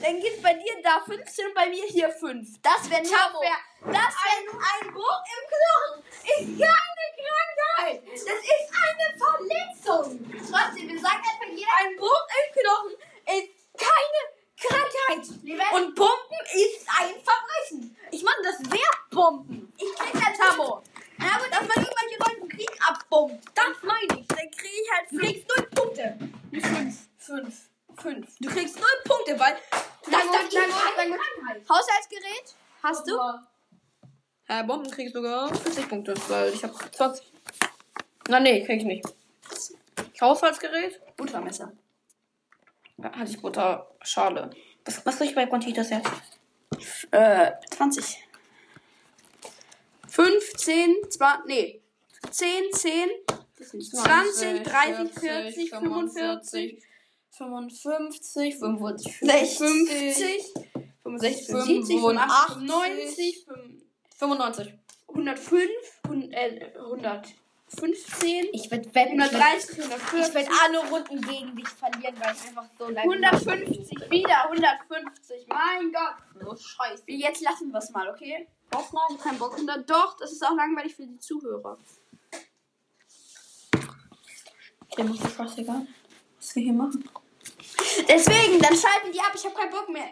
Dann geht bei dir da 15 und bei mir hier 5. Das wäre nicht fair. Das wäre Ein Bruch im Knochen ist keine Krankheit. Das ist eine Verletzung. trotzdem. Wir sagen einfach jeder. Ein Bruch im Knochen ist keine Krankheit. Und Pumpen ist ein Verbrechen. Ich meine, das wäre Pumpen. Ich krieg Tamo. Na gut, Dass man irgendwelche Leute Krieg abbombt. Das meine ich. Dann krieg ich halt, kriegst null Punkte. fünf. Fünf. Fünf. Du kriegst null Punkte, weil das gut. Krankheit. Haushaltsgerät? Hast du? Herr Bomben krieg ich sogar 40 Punkte, weil ich habe 20. Na nee, krieg ich nicht. Haushaltsgerät? Buttermesser. Ja, hatte ich Butter. Schade. Was, was krieg ich bei Quantitas jetzt? Äh, 20. 15, 20, nee. 10, 10, 20, 30, 40, 45, 55, 55, 50, 65, 70, 85, 90, 95. 105, 100, äh, 115, Ich werde wetten, 130, ich 140, werde alle Runden gegen dich verlieren, weil ich einfach so lange 150, wieder 150. Mein Gott. so scheiße. Jetzt lassen wir es mal, okay? Doch, nein, kein Bock. Und dann, doch, das ist auch langweilig für die Zuhörer. Dem ist das scheißegal, was wir hier machen. Deswegen, dann schalten die ab. Ich habe keinen Bock mehr.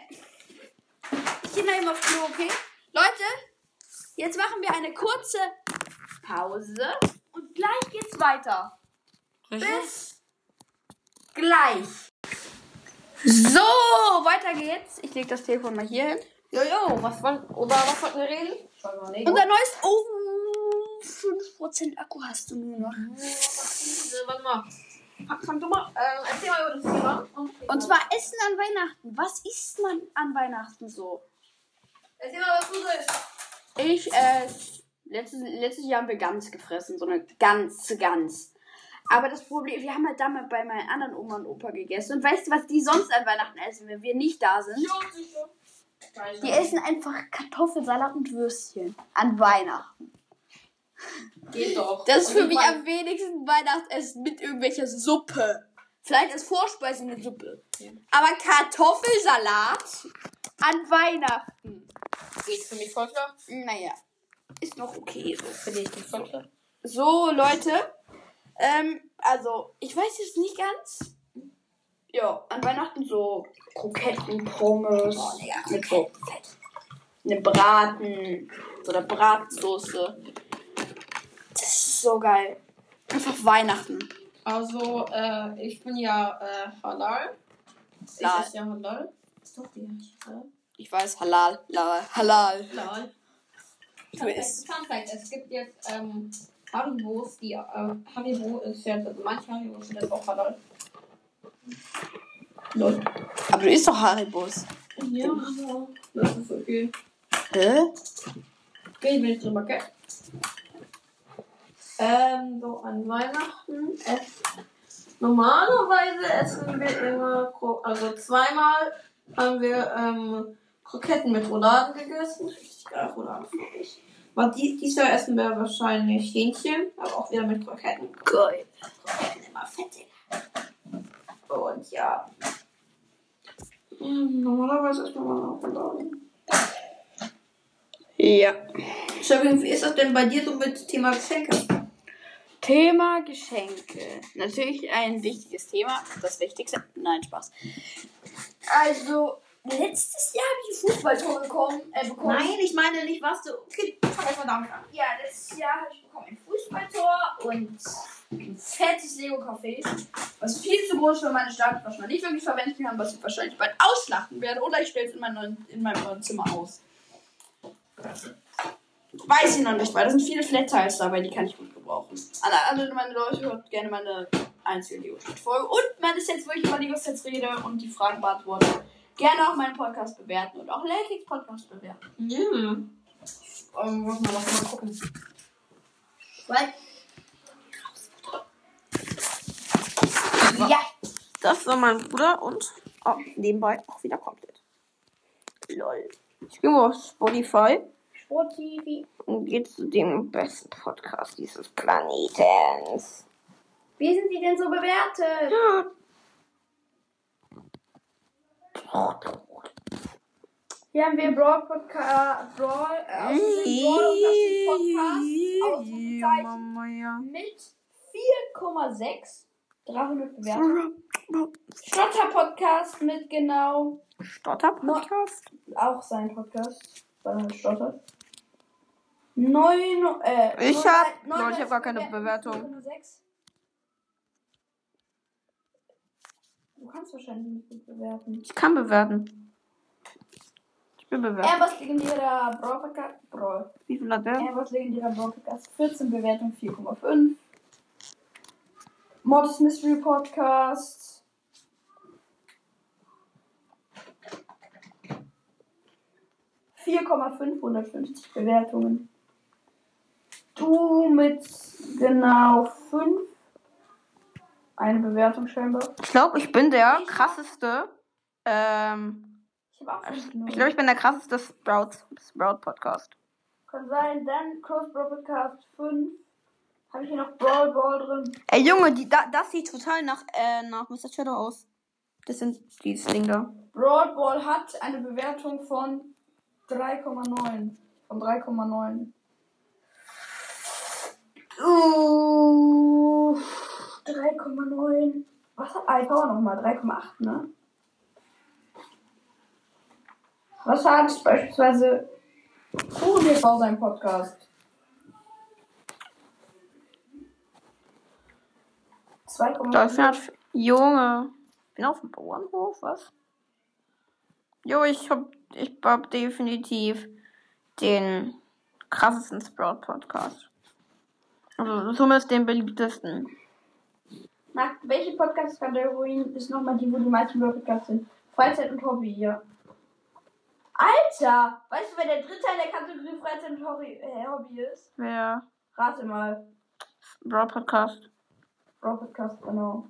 Ich gehe noch eben aufs Klo, okay? Leute, jetzt machen wir eine kurze Pause und gleich geht's weiter. Bis gleich. So, weiter geht's. Ich leg das Telefon mal hier hin. Jojo, was wollen, über was wollten wir reden? Unser neues. Oh, 5% Akku hast du nur noch. Warte mal. Fang, du mal, ähm, erzähl mal über das Thema. Und zwar Essen an Weihnachten. Was isst man an Weihnachten so? Erzähl mal, was du willst. Ich, äh, letztes, letztes Jahr haben wir Gans gefressen, so eine ganze Gans. Aber das Problem, wir haben halt damit bei meinen anderen Oma und Opa gegessen. Und weißt du, was die sonst an Weihnachten essen, wenn wir nicht da sind? Die essen einfach Kartoffelsalat und Würstchen an Weihnachten. Geht doch. Das ist für mich am wenigsten Weihnachtsessen mit irgendwelcher Suppe. Vielleicht als Vorspeise eine Suppe. Ja. Aber Kartoffelsalat an Weihnachten. Geht für mich voll klar. Naja, ist noch okay so. Finde ich nicht voll klar. So, Leute. Ähm, also, ich weiß jetzt nicht ganz. Ja, an Weihnachten so Kroketten, Pommes, mit so einem Braten, so einer Bratsoße. Ist so geil. Einfach Weihnachten. Also, äh, ich bin ja äh, Halal. Ich Halal. esse ja Halal. Ist doch die Halal? Ich weiß, halal, la- halal. Halal. Du isst. Fun Fact, es gibt jetzt ähm, Haribos, die äh, Haribo ist ja, also manche Haribos sind jetzt auch Halal. Lol. Aber du isst doch Haribos. Ja, aber das ist okay. Hä? Okay, ich bin jetzt drüber, okay? Ähm, so an Weihnachten essen. Normalerweise essen wir immer, also zweimal haben wir ähm, Kroketten mit Rouladen gegessen. Richtig geil, Rouladen finde ich. Aber die, dieses Jahr essen wir wahrscheinlich Hähnchen, aber auch wieder mit Kroketten. Geil. Kroketten immer fettig. Und ja. Ähm, Normalerweise essen wir mal Rouladen. Ja. Entschuldigung, wie ist das denn bei dir so mit Thema Geschenke? Thema Geschenke. Natürlich ein wichtiges Thema. Das Wichtigste. Nein, Spaß. Also, letztes Jahr habe ich ein Fußballtor bekommen. Äh, bekommen. Nein, ich meine nicht, was du. Okay, fang erstmal damit an. Ja, letztes Jahr habe ich bekommen ein Fußballtor und ein fettes Lego-Café. Was viel zu groß für meine Stadt, was man nicht wirklich verwenden kann, was ich wahrscheinlich bald auslachen werde. Oder ich stelle es in, mein neuen- in meinem neuen Zimmer aus. Weiß ich noch nicht, weil da sind viele Flat-Tiles dabei, die kann ich gut gebrauchen. Alle, alle meine Leute hört gerne meine einzige Lego-Folge. Und meine Sets, wo ich über Lego-Sets rede und die Fragen beantworte. Gerne auch meinen Podcast bewerten und auch Lakix Podcast bewerten. Ja. Ähm, wollen wir noch mal gucken. Weil. Ja. Das war mein Bruder und oh, nebenbei auch wieder komplett. Lol. Ich gehe mal auf Spotify. Sport TV. Und geht zu dem besten Podcast dieses Planetens. Wie sind die denn so bewertet? Hier haben wir Brawl Podcast, Brawl, äh, Brawl Podcast, mit 4,6, 300 Bewertungen. Stotter Podcast mit genau, Stotter Podcast? auch sein Podcast, weil er stottert. 9, äh, Ich hab- neun- Leute, ich hab gar keine Bewertung. 4,6. Du kannst wahrscheinlich nicht gut bewerten. Ich kann bewerten. Ich bin bewertet. Airbus legendärer Brawl Podcast, Brawl. Wie viel hat der? Airbus legendärer Brawl Podcast, 14 Bewertung 4,5. Mortis Mystery Podcast. ...4,550 Bewertungen. Du mit genau 5. Eine Bewertung scheinbar. Ich glaube, ich bin der krasseste. Ähm, Ich habe auch 5 ich glaube, ich bin der krasseste Sprout, Sprout Podcast. Kann sein, dann Close Brawl Podcast 5. Habe ich hier noch Brawl Ball drin. Ey, Junge, die, da, das sieht total nach, äh, nach Mr. Shadow aus. Das sind dieses Ding da. Brawl Ball hat eine Bewertung von 3,9. Von 3,9. Uh, 3,9. Was hat iPower nochmal? 3,8, ne? Was hat beispielsweise QTV sein Podcast? 2,9. Dolphin hat. Junge. Bin auf dem Bauernhof, was? Jo, ich hab, ich hab definitiv den krassesten Sprout Also, zumindest den beliebtesten. Nach welche Podcast-Kategorien ist nochmal die, wo die meisten Podcasts sind? Freizeit und Hobby, ja. Alter! Weißt du, wer der dritte in der Kategorie Freizeit und Hobby, äh, Hobby ist? Wer? Rate mal. Sprout Podcast. Bro Podcast, genau.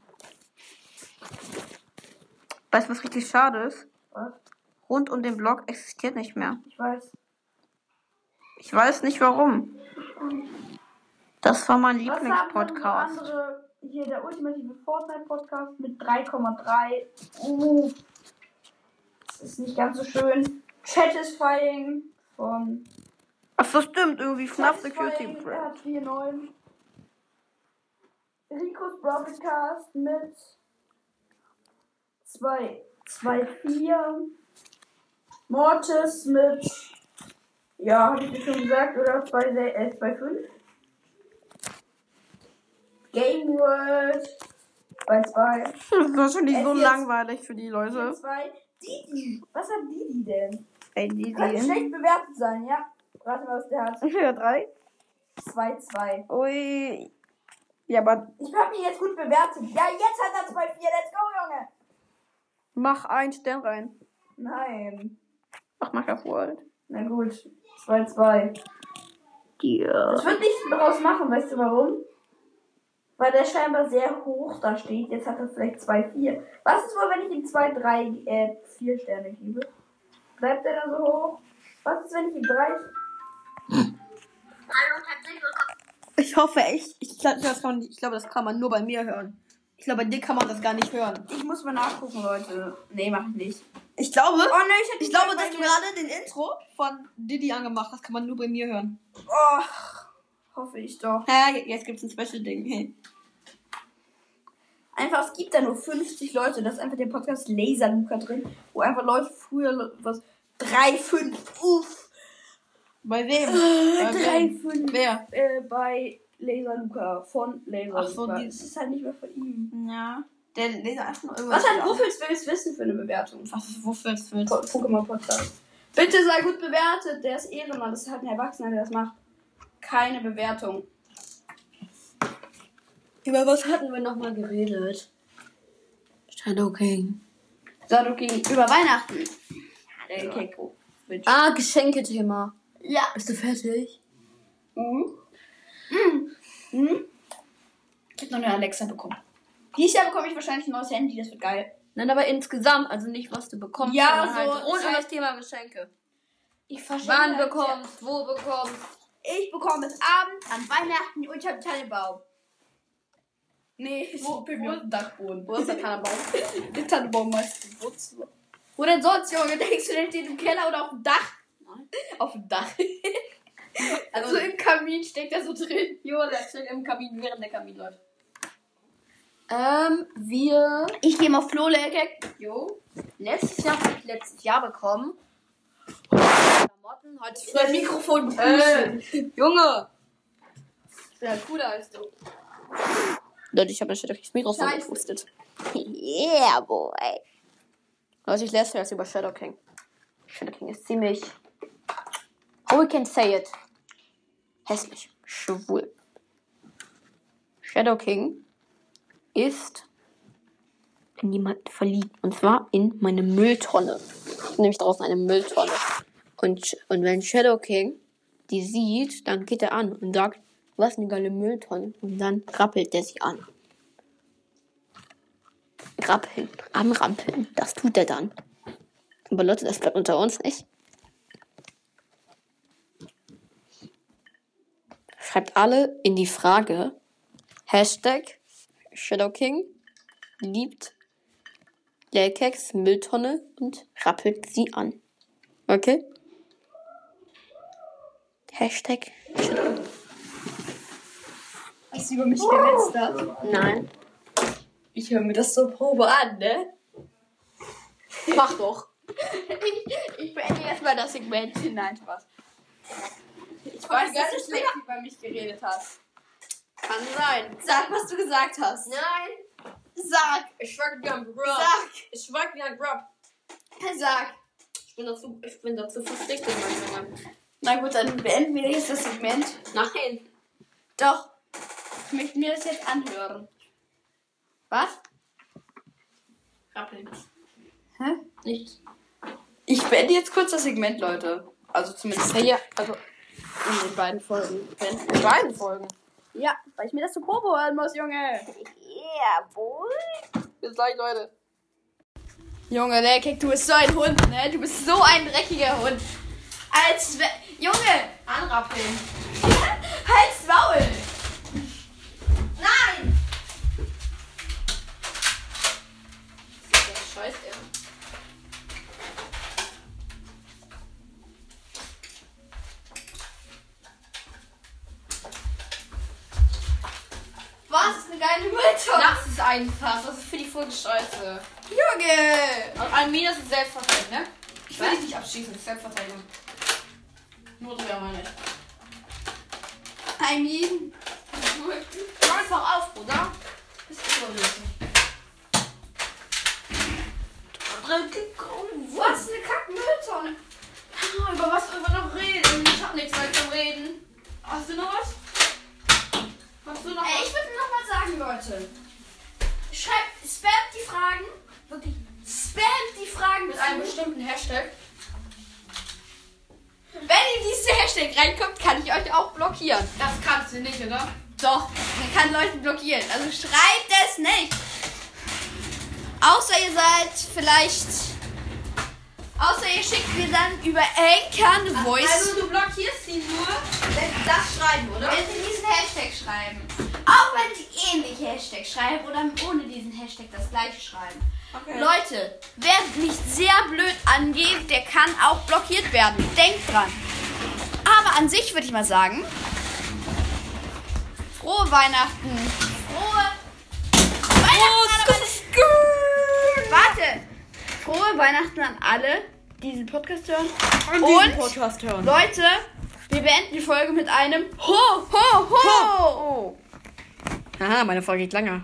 Weißt du, was richtig schade ist? Was? Rund um den Blog existiert nicht mehr. Ich weiß. Ich weiß nicht warum. Das war mein Lieblingspodcast. andere? Hier der ultimative Fortnite-Podcast mit 3,3. Uh. Das ist nicht ganz so schön. Satisfying von Ach so, stimmt. Irgendwie FNAF Security 4,9. Ricos Broadcast mit 2, 2, 4. Mortis mit, ja, hab ich dir schon gesagt, oder 2, äh, 2, 5. Game World bei 2. Das ist wahrscheinlich so langweilig für die Leute. 2. Didi. Was hat Didi denn? Ey, Könnte die. schlecht bewertet sein, ja. Rate mal, was der hat. Ja, drei. 2, 2. Ui. Ja, aber Ich hab ihn jetzt gut bewertet. Ja, jetzt hat er 2, 4. Let's go, Junge. mach einen Stern rein. Nein. Ach, mach das World. Na gut. 2, 2. Ja. Ich würde nichts daraus machen, weißt du warum? Weil der scheinbar sehr hoch da steht. Jetzt hat er vielleicht 2, 4. Was ist wohl, wenn ich ihm 2, 3, äh, 4 Sterne gebe? Bleibt er da so hoch? Was ist, wenn ich ihm 3 Ich hoffe echt. Ich glaube, das, kann man- ich glaube, das kann man nur bei mir hören. Ich glaube, bei dir kann man das gar nicht hören. Ich muss mal nachgucken, Leute. Nee, mach ich nicht. Ich glaube, Oh ne, ich ich glaube, dass du gerade den Intro von Diddy angemacht hast, kann man nur bei mir hören. Oh, hoffe ich doch. Hä, jetzt gibt's ein Special-Ding. Einfach, es gibt da nur 50 Leute. Das ist einfach der Podcast Laser Luca drin, wo einfach Leute früher was 3, 5, uff. Bei wem? Äh, Bei 3, wem? 5 Wer? äh, bei Laser Luca von Laser Ach so, Luca. Das ist halt nicht mehr von ihm. Ja. Der Laser einfach nur irgendwas. Was hat Wuffels willst wissen für eine Bewertung? Was ist Wuffels willst? Po- Pokémon Podcast. Bitte sei gut bewertet. Der ist Ehrenmann. Das ist halt ein Erwachsener, der das macht. Keine Bewertung. Über was hatten wir nochmal geredet? Shadow King. Shadow King über Weihnachten. Der Keko. Ah, Geschenkethema. Ja. Bist du fertig? Mhm. Mhm. Mhm. Ich hab noch eine Alexa bekommen. Dieses Jahr bekomme ich wahrscheinlich ein neues Handy, das wird geil. Nein, aber insgesamt, also nicht was du bekommst, Ja, sondern so halt Zeit- das Thema Geschenke. Ich verstehe Wann bekommst, wo bekommst. Ich bekomme es abends an Weihnachten unter dem Tannenbaum. Nee, Wo- bei mir wo- auf dem Dachboden. Wo ist der Tannenbaum? Der Tannenbaum meist Wurzel. Wo denn sonst, Junge? Denkst du, der steht im Keller oder auf dem Dach? Nein. Auf dem Dach. Also, so im Kamin steckt er so drin. Jo, der steht im Kamin, während der Kamin läuft. Ähm, wir. Ich gehe mal auf Flohlecke. Jo. Letztes Jahr habe ich letztes Jahr bekommen. Klamotten. Heute Dein Mikrofon. Äh, Junge! Ich bin halt cooler als du. Leute, ich habe natürlich das Mikrofon Scheiße. gepustet. Yeah, boy. Leute, ich lese jetzt über Shadow King. Shadow King ist ziemlich. How we can say it? Hässlich. Schwul. Shadow King ist in jemanden verliebt. Und zwar in meine Mülltonne. Ich habe nämlich draußen eine Mülltonne. Und, und wenn Shadow King die sieht, dann geht er an und sagt, was eine geile Mülltonne. Und dann rappelt der sie an. Rappeln, anrampeln, das tut er dann. Aber Leute, das bleibt unter uns nicht. Schreibt alle in die Frage Hashtag Shadow King liebt Lelkex Mülltonne und rappelt sie an. Okay? Hashtag Hast du über mich gelästert? Nein. Ich höre mir das zur Probe an, ne? Mach doch. Ich, ich beende jetzt mal das Segment. Nein, Spaß. Ich weiß, weiß, dass dass du du schlecht über mich geredet hast. Kann sein. Sag, was du gesagt hast. Nein. Sag. Ein Grub. Sag. Ein Grub. Sag. Ich bin dazu, ich bin dazu verpflichtet, mein Junge. Na gut, dann beenden wir jetzt das Segment. Nein. Doch. Ich möchte mir das jetzt anhören. Was? Rappeln. Hä? Nichts. Ich beende jetzt kurz das Segment, Leute. Also zumindest Ja, ja, also in den beiden Folgen. In beiden Folgen. Ja, weil ich mir das zur Probe hören muss, Junge. Yeah, boy. Bis gleich, Leute. Junge, Leckig, du bist so ein Hund, ne? Du bist so ein dreckiger Hund. Als we Junge, Anrappeln. halt's Maul. Nein! Scheiß, ey. Was ist eine geile Mülltonne? Das ist einfach. Das ist für die Folge scheiße. Junge. Und ein Minus ist Selbstverteidigung, ne? Ich will dich nicht abschießen, das ist Selbstverteidigung. Nur drüber meine ich. I mean, Hör einfach auf, Bruder. Bist du überwürdig. was ist eine Kackmülltonne? Ah, Über was soll man noch reden? Ich hab nichts mehr zu reden. Hast du noch was? Hast du noch Ey, was? ich würde noch mal sagen, Leute. Schreibt, spamt die Fragen. Wirklich, spamt die Fragen Mit einem bestimmten Hashtag. Wenn in diese Hashtag reinkommt, kann ich euch auch blockieren. Das kannst du nicht, oder? Doch, man kann Leute blockieren. Also schreibt es nicht. Außer ihr seid vielleicht. Außer ihr schickt mir dann über Anchor eine Voice. Also du blockierst sie nur, wenn sie das schreiben, oder? wenn sie diesen Hashtag schreiben. Auch wenn sie ähnliche Hashtags schreiben oder ohne diesen Hashtag das gleiche schreiben. Okay. Leute, wer mich sehr blöd angeht, der kann auch blockiert werden. Denkt dran. Aber an sich würde ich mal sagen, frohe Weihnachten. Frohe Weihnachten an alle. Warte. Frohe Weihnachten an alle, die diesen Podcast hören. Und Podcast hören. Leute, wir beenden die Folge mit einem Ho, Ho, Ho. Oh. Aha, meine Folge geht länger.